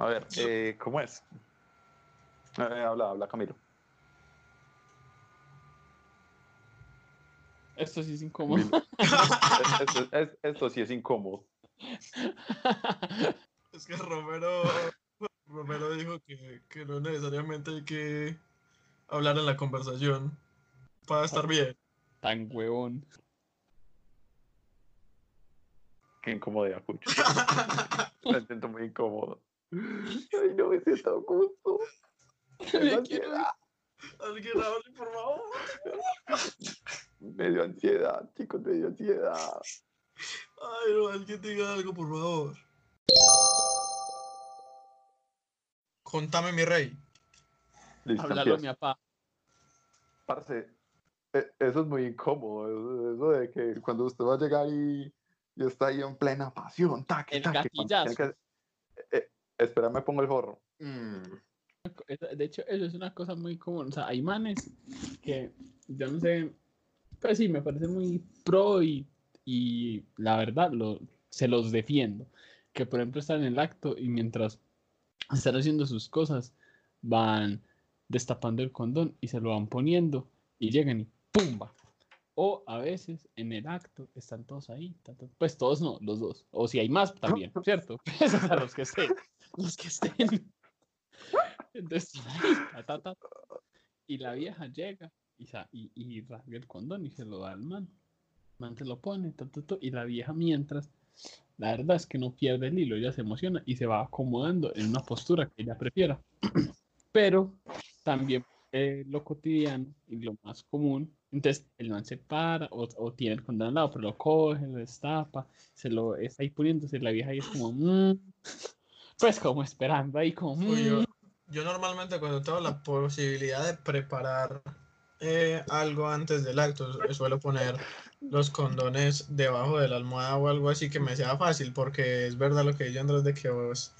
A ver, eh, ¿cómo es? Eh, habla, habla Camilo. Esto sí es incómodo. esto, es- esto sí es incómodo. Es que Romero, Romero dijo que, que no necesariamente hay que hablar en la conversación para estar bien. Tan huevón. Qué incomodidad, Cucho. Me siento muy incómodo. Ay, no me siento a gusto. Me dio ansiedad. Alguien hable, por favor. Me dio ansiedad, chicos, me dio ansiedad. Ay, no, alguien diga algo, por favor. Contame, mi rey. Listo, Háblalo, mi papá. Parce, e- eso es muy incómodo. Eso, eso de que cuando usted va a llegar y, y está ahí en plena pasión, taque, El taque, cuando tiene gatillazo. que- eh, espera, me pongo el forro. Mm. De hecho, eso es una cosa muy común. O sea, hay manes que yo no sé, pues sí, me parece muy pro y, y la verdad lo, se los defiendo. Que por ejemplo están en el acto y mientras están haciendo sus cosas, van destapando el condón y se lo van poniendo y llegan y ¡pumba! O a veces en el acto están todos ahí, pues todos no, los dos. O si hay más también, ¿cierto? Pues, sea, los que estén, los que estén. Entonces, ta, ta, ta, y la vieja llega y, y, y rasga el condón y se lo da al man. El man se lo pone, y la vieja mientras, la verdad es que no pierde el hilo, ella se emociona y se va acomodando en una postura que ella prefiera. Pero también eh, lo cotidiano y lo más común, entonces el man se para o, o tiene el condón al lado, pero lo coge, lo destapa, se lo está ahí poniéndose, la vieja ahí es como, "Mm", pues como esperando ahí como, Uy, yo, "Mm". yo normalmente cuando tengo la posibilidad de preparar eh, algo antes del acto, su- suelo poner los condones debajo de la almohada o algo así que me sea fácil, porque es verdad lo que dice Andrés de que vos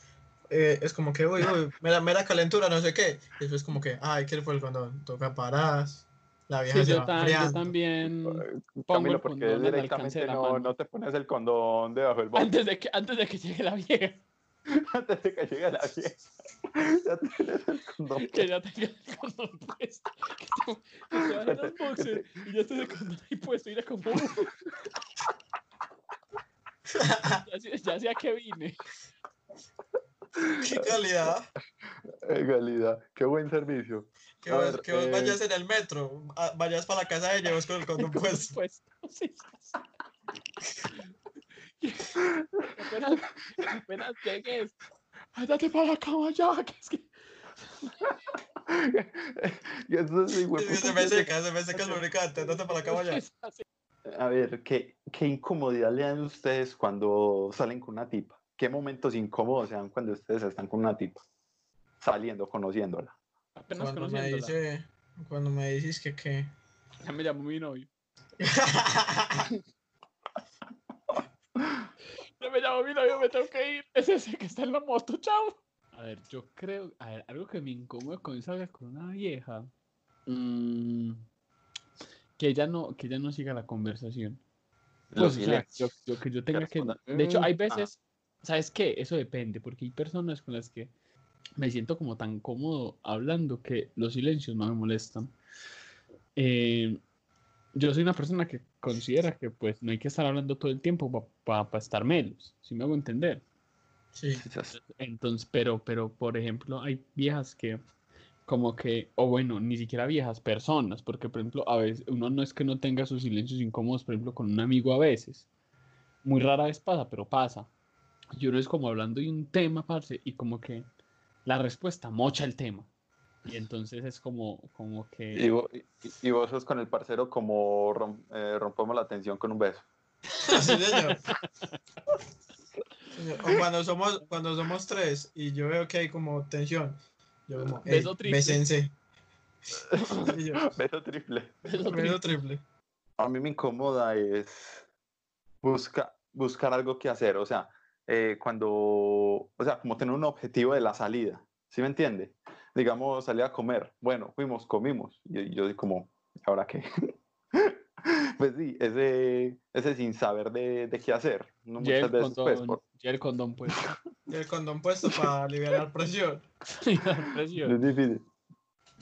eh, es como que, uy, uy, mera, mera calentura, no sé qué, y después como que, ay, ¿qué fue el condón? Toca paras, la vieja Sí, se yo, va yo también. Pongo Camilo, el porque directamente de la no, mano. no te pones el condón debajo del bote Antes de que, antes de que llegue la vieja, antes de que llegue la vieja. Ya tienes el condón. que ya tenga el condón puesto. Que te, que te bajen los boxers y ya estés el condón ahí puesto. Como. Ya, ya sé a qué vine. Qué calidad. En realidad, qué buen servicio. Que vos, ver, que vos eh, vayas en el metro, vayas para la casa de ella con el condón puesto. Pues, sí, sí. Apenas, apenas llegues. Ándate para la cama ya, que es que. y eso es hijo de Es que se puta me seca, se me seca el lubricante, andate para la cama ya. A ver, ¿qué, ¿qué incomodidad le dan ustedes cuando salen con una tipa? ¿Qué momentos incómodos se dan cuando ustedes están con una tipa? Saliendo, conociéndola. Apenas Cuando me conociéndola. dice, cuando me dices que qué. Ya me llamó mi novio. Ya me llamó mi novio, me tengo que ir. Es ese que está en la moto, chao. A ver, yo creo. A ver, algo que me incomoda cuando salgas con una vieja. mm, que ella no, que ella no siga la conversación. Los Pues, o sea, yo, silencios. yo- que yo tenga que. De hecho, hay "Mm, veces. ¿Sabes qué? Eso depende, porque hay personas con las que me siento como tan cómodo hablando que los silencios no me molestan. Eh, yo soy una persona que considera que pues no hay que estar hablando todo el tiempo para estar menos, si me hago entender. Sí. Entonces, pero, pero, por ejemplo, hay viejas que como que, o bueno, ni siquiera viejas, personas, porque por ejemplo, a veces uno no es que no tenga sus silencios incómodos, por ejemplo, con un amigo a veces. Muy rara vez pasa, pero pasa. Y uno es como hablando de un tema, parce, y como que la respuesta mocha el tema. Y entonces es como, como que... Y, vo- y- y vos sos con el parcero como rom- eh, rompemos la tensión con un beso. Sí, señor. Cuando somos, cuando somos tres y yo veo que hay como tensión, yo como, hey, Beso triple. bésense. Y yo, Beso triple. Eso beso triple. A mí me incomoda es busca, buscar algo que hacer. O sea, eh, cuando, o sea, como tener un objetivo de la salida. ¿Sí me entiende? Digamos, salir a comer. Bueno, fuimos, comimos. Y yo, yo como, ¿ahora qué? Pues sí, ese, ese sin saber de, de qué hacer. No muchas el veces, pues, condón, por- ya el condón, pues. Y el condón puesto para aliviar presión. es Presión. difícil.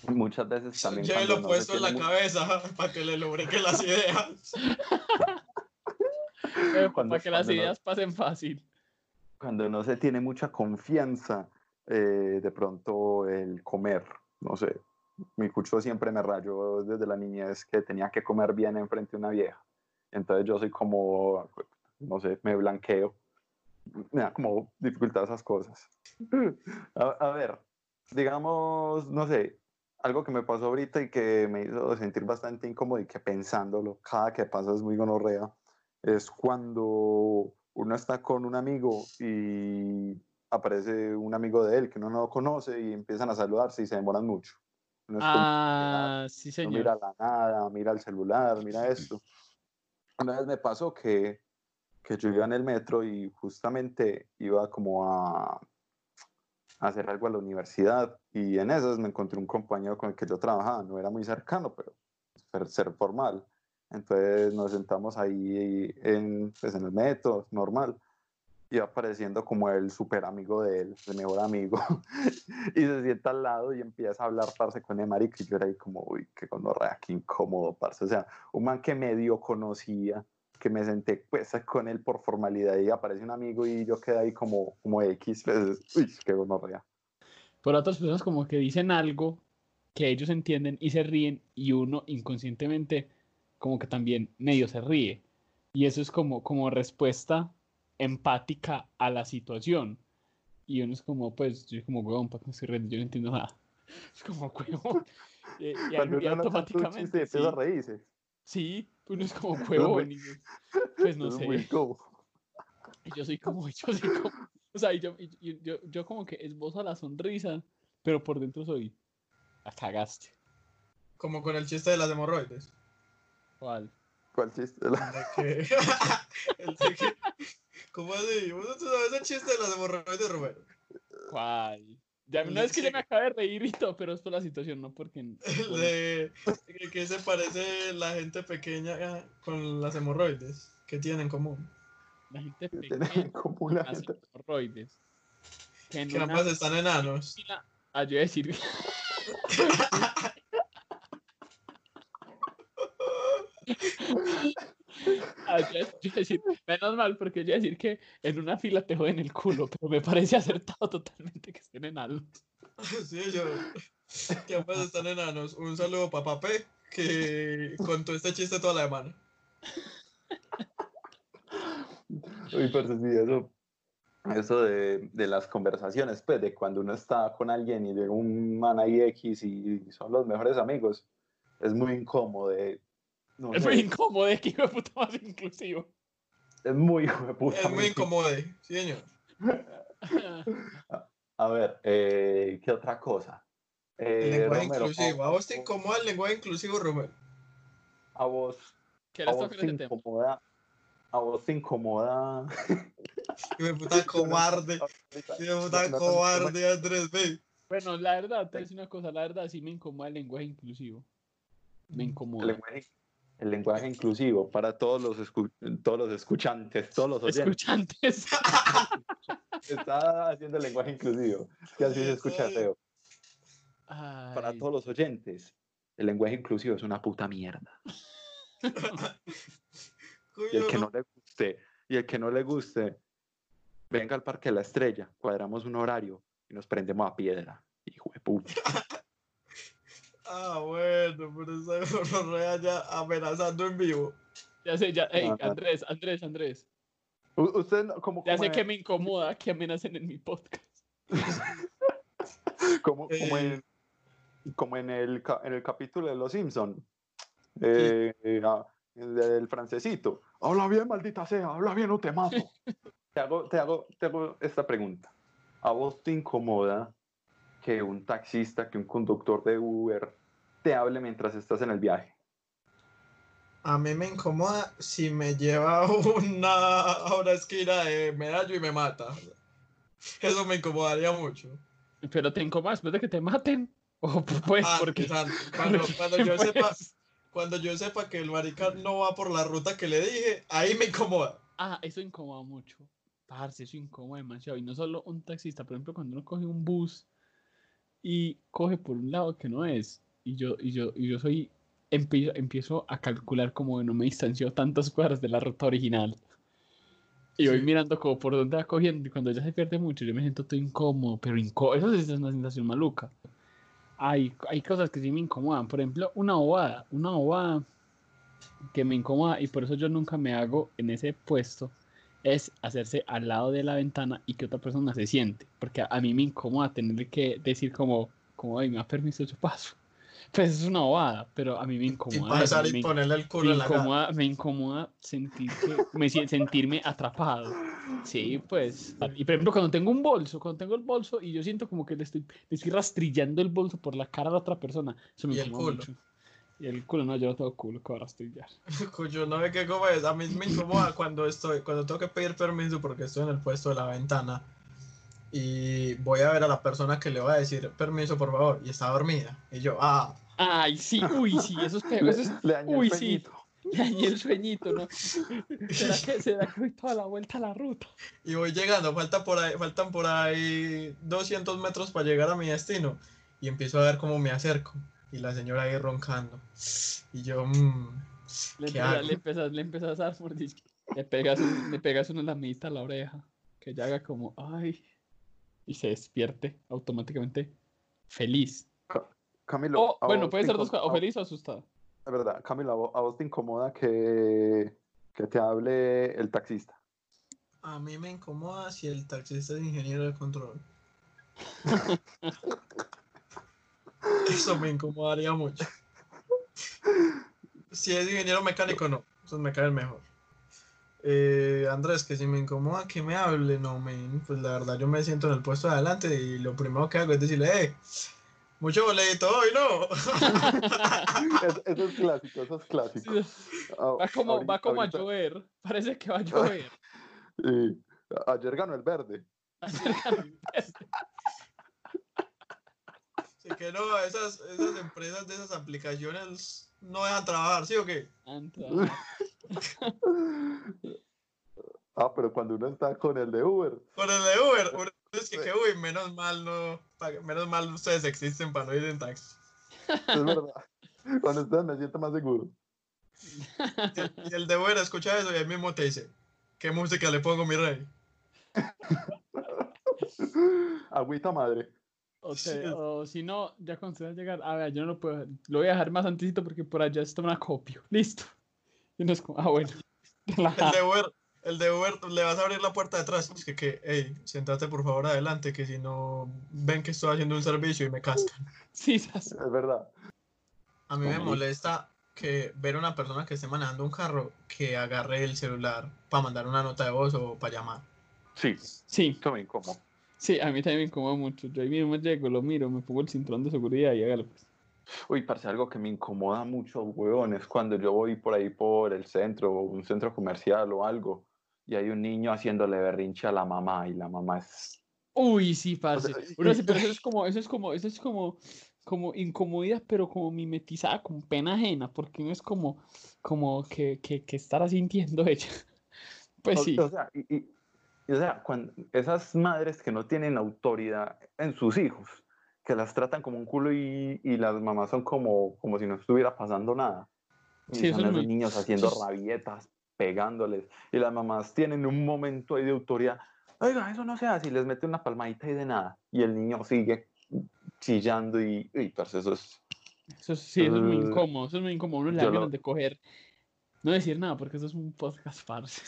Muchas veces también. Ya cuando lo no puesto en la tiene mu- cabeza para que le lubrique las ideas. Para que las cuando no- ideas pasen fácil. cuando no se tiene mucha confianza, eh, de pronto el comer, no sé, mi cucho siempre me rayó desde la niñez que tenía que comer bien enfrente de una vieja. Entonces yo soy como, no sé, me blanqueo. Me da como dificultad esas cosas. A, a ver, digamos, no sé, algo que me pasó ahorita y que me hizo sentir bastante incómodo y que pensándolo, cada que pasa es muy gonorrea, es cuando uno está con un amigo y aparece un amigo de él que uno no conoce y empiezan a saludarse y se demoran mucho. Uno como, Ah, sí, no señor. mira la nada, mira el celular, mira esto. Una vez me pasó que, que yo iba en el metro y justamente iba como a, a hacer algo a la universidad y en esas me encontré un compañero con el que yo trabajaba, no era muy cercano, pero ser, ser formal. Entonces nos sentamos ahí en, pues, en el metro, normal. Iba apareciendo como el super amigo de él, el mejor amigo. y se sienta al lado y empieza a hablar, parce, con el marica. Y yo era ahí como, uy, qué gonorrea, qué incómodo, parce. O sea, un man que medio conocía, que me senté pues con él por formalidad y aparece un amigo y yo quedé ahí como, como X. Pues, uy, qué gonorrea. Por otras personas como que dicen algo que ellos entienden y se ríen y uno inconscientemente como que también medio se ríe. Y eso es como, como respuesta empática a la situación. Y uno es como, pues, yo como, huevón, ¿para qué me estoy riendo? Yo no entiendo nada. Es como, huevón. Y, y Cuando uno chiste automáticamente, sí, a reírse. sí, uno es como, huevón. y yo, pues no sé. Y yo soy como, yo soy como, o sea, yo, y- y yo, yo como que esbozo la sonrisa, pero por dentro soy, la cagaste. Como con el chiste de las hemorroides. ¿Cuál? ¿Cuál chiste? El de que- ¿Cómo así? ¿Vos no sabes el chiste de las hemorroides, Romero? ¿Cuál? Ya, no es que yo me acabe de reír y todo, pero es por la situación, no porque... El de que, se parece la gente pequeña con las hemorroides. que tienen en común? La gente que pequeña en común la las gente. hemorroides. Que en Que una ambas están enanos. Ah, yo iba a decir... Ah, yo yo decir, menos mal, porque yo decir que en una fila te joden el culo, pero me parece acertado totalmente que estén enanos. Sí, yo. Que ambas están enanos. Un saludo para Papé, que contó este chiste toda la semana. Uy, pero sí, eso, eso de, de las conversaciones, pues, de cuando uno está con alguien y llega un man ahí X y son los mejores amigos, es muy incómodo. de- no Es muy incómodo, es que hijo de puta más inclusivo. es muy hijo de puta, Es muy incómodo, sí, señor. A ver, eh, ¿qué otra cosa? El Eh, lenguaje Romero, inclusivo. ¿A vos te incomoda el lenguaje inclusivo, Romero? A vos, a ¿Quieres vos te incomoda, a vos te incomoda. De puta cobarde. De puta cobarde, Andrés, ve. Bueno, la verdad, te voy a decir una cosa, la verdad sí me incomoda el lenguaje inclusivo. Me El incomoda. El lenguaje inclusivo para todos los, escu- todos los escuchantes, todos los oyentes. Escuchantes. Está haciendo el lenguaje inclusivo, que así se escucha feo. Para todos los oyentes, el lenguaje inclusivo es una puta mierda. Y el que no le guste, y el que no le guste, venga al Parque de la Estrella, cuadramos un horario y nos prendemos a piedra. Hijo de puta. Ah, bueno, pero esa gonorrea ya amenazando en vivo. Ya sé, ya, ey, No, no. Andrés, Andrés, Andrés. U- Usted, no- como, Ya como sé que me incomoda que amenacen en mi podcast. como, como Eh. en, como en, el, en el capítulo de Los Simpson eh, eh, ah, el francesito. Habla bien, maldita sea, habla bien o te mato. te, hago, te, hago, te hago esta pregunta. ¿A vos te incomoda que un taxista, que un conductor de Uber te hable mientras estás en el viaje? A mí me incomoda si me lleva a una, a una esquina de medallo y me mata. Eso me incomodaría mucho. Pero te incomoda después de que te maten. O pues, Ah, porque. cuando yo Pues, sepa, cuando yo sepa que el marica no va por la ruta que le dije, ahí me incomoda. Ah, eso incomoda mucho. Parce, eso incomoda demasiado. Y no solo un taxista, por ejemplo, cuando uno coge un bus y coge por un lado que no es. Y yo, y yo, y yo soy, empiezo, empiezo a calcular como no me distancio tantas cuadras de la ruta original. Y voy Sí. mirando como por dónde va cogiendo. Y cuando ya se pierde mucho, yo me siento todo incómodo, pero incómodo. Eso es una sensación maluca. Hay, hay cosas que sí me incomodan. Por ejemplo, una bobada. Una bobada que me incomoda y por eso yo nunca me hago en ese puesto es hacerse al lado de la ventana y que otra persona se siente. Porque a, a mí me incomoda tener que decir como, como, ay, me ha permiso yo paso. Pues es una bobada, pero a mí me Y incomoda. eso, pasar me, y ponerle el me culo en la cara. incomoda, me incomoda sentir que, me, sien- sentirme atrapado. Sí, pues. Y por ejemplo, cuando tengo un bolso, cuando tengo el bolso y yo siento como que le estoy, le estoy rastrillando el bolso por la cara a la otra persona, eso me Y incomoda mucho. Y el culo, no, yo no tengo culo que va a rastrillar. Cuyo no ve qué cómo es. A mí me incomoda cuando estoy, cuando tengo que pedir permiso porque estoy en el puesto de la ventana y voy a ver a la persona que le va a decir permiso, por favor, y está dormida. Y yo, ah, Ay, sí, uy, sí, eso es peor. Le, Eso es, le el uy, sí. sueñito. le dañé el sueñito, ¿no? ¿Será que, ¿Será que toda la vuelta a la ruta? y voy llegando, falta por ahí, faltan por ahí 200 metros para llegar a mi destino. Y empiezo a ver cómo me acerco. Y la señora ahí roncando. Y yo, mmm, Le, ¿Qué empiezas, hago? le, empiezas, le empiezas a dar mordisco. Le pegas, un- le pegas una lamita a la oreja. Que ya haga como, ay. Y se despierte automáticamente feliz. Camilo. O, ¿a bueno, puede ser dos cosas, o feliz o asustado. Es verdad, Camilo, ¿a vos, a vos te incomoda que, que te hable el taxista? a mí me incomoda si el taxista es ingeniero de control. Eso me incomodaría mucho. Si es ingeniero mecánico, no. Esos me caen mejor. Eh, Andrés, que si me incomoda que me hable, no, men, pues la verdad yo me siento en el puesto de adelante y lo primero que hago es decirle, eh, mucho boleto hoy, ¿no? Es- eso es clásico, eso es clásico. Sí, Ah, Va como, va ahorita- como a llover. Parece que va a llover. sí. Ayer ganó el verde. Así que no, esas, esas empresas de esas aplicaciones no dejan trabajar, ¿sí o qué? Ah, pero cuando uno está con el de Uber, Con el de Uber, uno es que, que, uy, menos mal no, menos mal ustedes existen para no ir en taxi. es verdad. Cuando estás me siento más seguro. Y el, y el de Uber escucha eso y él mismo te dice, ¿qué música le pongo, mi rey? Agüita madre. O, te- Sí. o si no, ya cuando se va a llegar, a ver, yo no lo puedo, lo voy a dejar más antesito porque por allá está un acopio. Listo. Y uno es como, ah, bueno. El de Uber, el de Uber le vas a abrir la puerta de atrás. Es que, que, hey, sentate por favor adelante, que si no ven que estoy haciendo un servicio y me cascan. Sí. Es verdad. A mí me Como molesta que ver a una persona que esté manejando un carro que agarre el celular para mandar una nota de voz o para llamar. Sí, Sí, me incomoda. Sí, a mí también me incomoda mucho. Yo ahí mismo llego, lo miro, me pongo el cinturón de seguridad y hágalo pues. Uy, parce, algo que me incomoda mucho, weón, es cuando yo voy por ahí por el centro o un centro comercial o algo y hay un niño haciéndole berrinche a la mamá y la mamá es... Uy, sí, parce. Uno sí, pero eso es como, eso es como, eso es como, como incomodidad, pero como mimetizada con pena ajena, porque no es como, como que, que, que estará sintiendo ella. Pues sí. O, sea, y, y- y, o sea, cuando esas madres que no tienen autoridad en sus hijos, que las tratan como un culo y, y las mamás son como, como si no estuviera pasando nada. Y Sí, son es esos muy- niños haciendo rabietas, pegándoles, y las mamás tienen un momento ahí de autoridad. Oiga, eso no se hace, y les mete una palmadita y de nada. Y el niño sigue chillando y, y parce, eso es... Eso es- sí, eso es muy incómodo, eso es muy incómodo. Uno le da lo- de coger, no decir nada, porque eso es un podcast parce.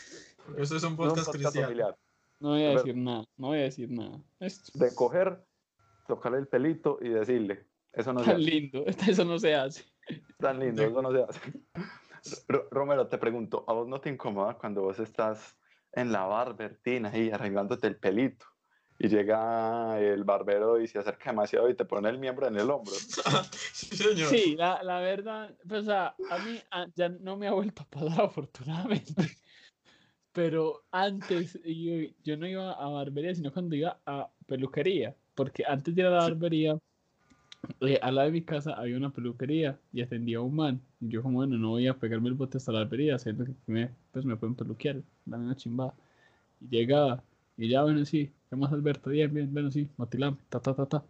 Eso es un podcast podcast cristiano. familiar. No voy a Pero- decir nada, no voy a decir nada. Esto De coger, tocarle el pelito y decirle, eso no es se tan hace. lindo, eso no se hace. Tan lindo, eso no se hace. Ro- Romero, te pregunto, ¿a vos no te incomoda cuando vos estás en la barbertina ahí arreglándote el pelito y llega el barbero y se acerca demasiado y te pone el miembro en el hombro? sí, señor. Sí, la, la verdad, pues, o sea, a mí ah, ya no me ha vuelto a pasar afortunadamente. Pero antes yo, yo no iba a barbería, sino cuando iba a peluquería. Porque antes de ir a la barbería, eh, al lado de mi casa había una peluquería y atendía a un man. Y yo como, bueno, no voy a pegarme el bote hasta la barbería, sabiendo que me, pues me pueden peluquear, dame una chimbada. Y llegaba, y ya, bueno, sí, ¿qué más Alberto? Bien, bien, bueno, sí, motilame, ta, ta, ta, ta.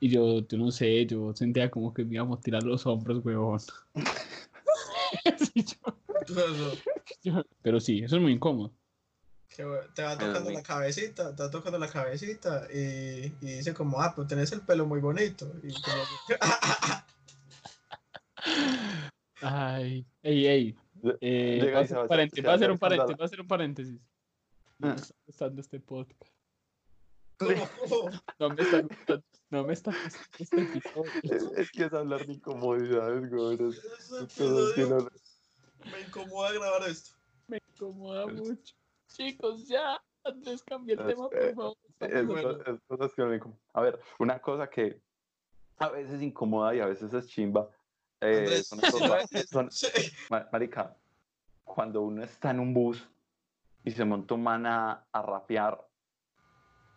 Y yo, yo no sé, yo sentía como que me iba a motilar los hombros, huevón. Yo- pero sí, eso es muy incómodo. que te va Pero tocando la cabecita, te va tocando la cabecita y, y dice como, ah, pues tenés el pelo muy bonito. Y como, Ay, ey, ey. Eh, Llega va a va- un se- paréntesis, se va a va hacer un paréntesis, va a hacer un paréntesis. No Ah. me está gustando este podcast. ¿cómo? No me está gustando, no me está gustando este episodio. Es, es que es hablar de incomodidades, güey. Me incomoda grabar esto. Me incomoda mucho. Chicos, ya. Andrés, cambia el Es- tema, por favor. es- bueno. es- es cosas que A ver, una cosa que a veces incomoda y a veces es chimba. eh, Andrés, son si estos no va- es- son- sí. ma- marica, cuando uno está en un bus y se monta un man a, a rapear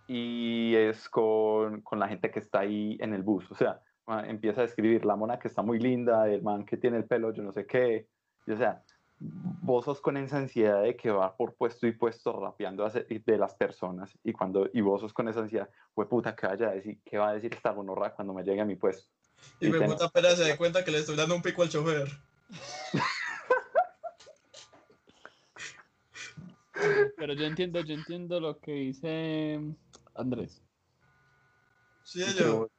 y es con, con la gente que está ahí en el bus. O sea, empieza a describir la mona que está muy linda, el man que tiene el pelo, yo no sé qué. O sea, vos sos con esa ansiedad de que va por puesto y puesto rapeando de las personas y cuando y vos sos con esa ansiedad, fue puta, ¿qué, vaya a decir, ¿qué va a decir esta gonorra cuando me llegue a mi puesto? Y Y me puta apenas se da cuenta que le estoy dando un pico al chofer. Pero yo entiendo, yo entiendo lo que dice Andrés. Sí, yo.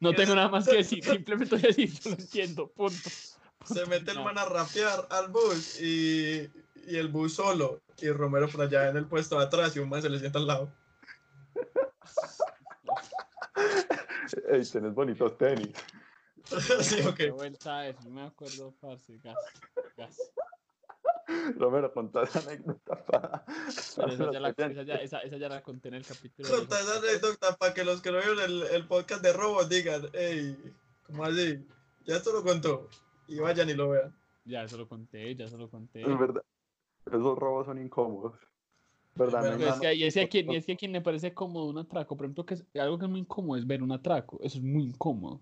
No ¿Qué tengo nada más que decir, simplemente voy a decir, yo lo entiendo, punto. Se mete el No. man a rapear al bus y, y el bus solo. Y Romero por allá en el puesto de atrás y un man se le sienta al lado. Ey, tenés bonitos tenis. sí, ok. Qué vuelta es, no me acuerdo, parce, gas, gas. Romero, contá esa anécdota para... Pero esa ya, la, para- esa, ya, esa, esa ya la conté en el capítulo. Conta esa anécdota para que los que no vieron el, el podcast de Robos digan, hey, ¿cómo así? Ya esto lo contó. Y vayan y lo vean. Ya, eso lo conté, ya se lo conté. Es verdad. Esos robos son incómodos. ¿Verdad? No Pero es que, y es que a quien, es que a quien le parece cómodo un atraco, por ejemplo, que es, algo que es muy incómodo es ver un atraco, eso es muy incómodo.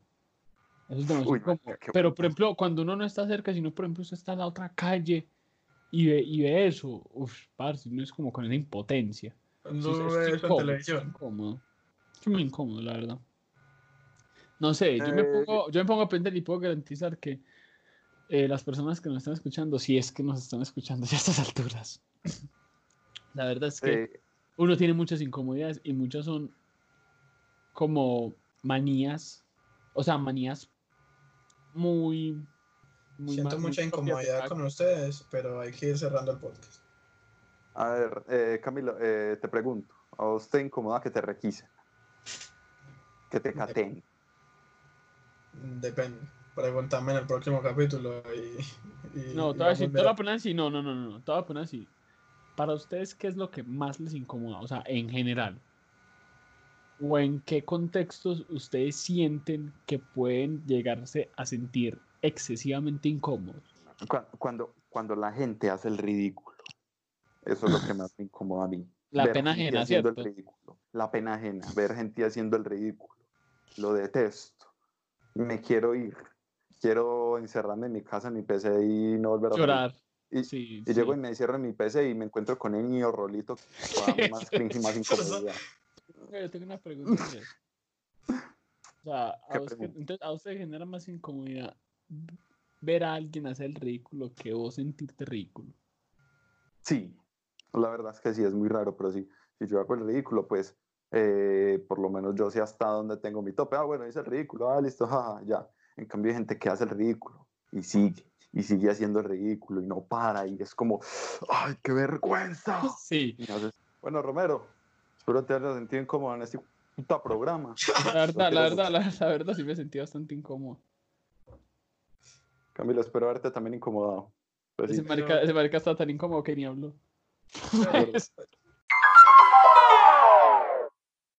Eso es demasiado Uy, incómodo. Pero, por ejemplo, cuando uno no está cerca, sino, por ejemplo, usted está en la otra calle y ve, y ve eso, uff, parce, uno es como con esa impotencia. No Eso es- ve eso en incómodo, es televisión. incómodo. Es muy incómodo, la verdad. No sé, yo me Eh, pongo, yo me pongo a aprender y puedo garantizar que eh, las personas que nos están escuchando, si es que nos están escuchando ya a estas alturas, la verdad es que uno tiene muchas incomodidades y muchas son como manías, o sea, manías muy... muy Siento mucha incomodidad con ustedes, pero hay que ir cerrando el podcast. a ver, eh, Camilo, eh, te pregunto. ¿A te incomoda que te requisen? Que te caten. Depende. Pregúntame en el próximo capítulo y... y- No, te voy a decir, te voy a mirando. poner así, no, no, no, no, no, te voy a poner así. Para ustedes, ¿qué es lo que más les incomoda? O sea, en general. ¿O en qué contextos ustedes sienten que pueden llegarse a sentir excesivamente incómodos? Cu- Cuando, cuando la gente hace el ridículo. Eso es lo que más me incomoda a mí. La Ver pena ajena, haciendo el ¿cierto? ridículo. La pena ajena. Ver gente haciendo el ridículo. Lo detesto. Me quiero ir. Quiero encerrarme en mi casa, en mi PC y no volver a. Llorar. Y, Sí, y llego y sí. me encierro en mi PC y me encuentro con el niño Rolito. que más cringe y más incomodidad. Yo tengo una pregunta. O sea, a ¿Qué vos, que- pregunta? entonces, a usted genera más incomodidad ver a alguien hacer el ridículo que vos sentirte ridículo. Sí, la verdad es que sí, es muy raro, pero sí, si yo hago el ridículo, pues eh, por lo menos yo sé hasta dónde tengo mi tope. Ah, bueno, hice el ridículo, ah, listo, jaja, ya. En cambio hay gente que hace el ridículo y sigue, y sigue haciendo el ridículo y no para, y es como, ¡ay, qué vergüenza! Sí, bueno, Romero, espero te hayas sentido incómodo en este puta programa. la verdad, la verdad, la, la verdad sí me sentí bastante incómodo. Camilo, espero verte también incomodado. Pues sí, Ese marica, ese marica está tan incómodo que ni habló. pero-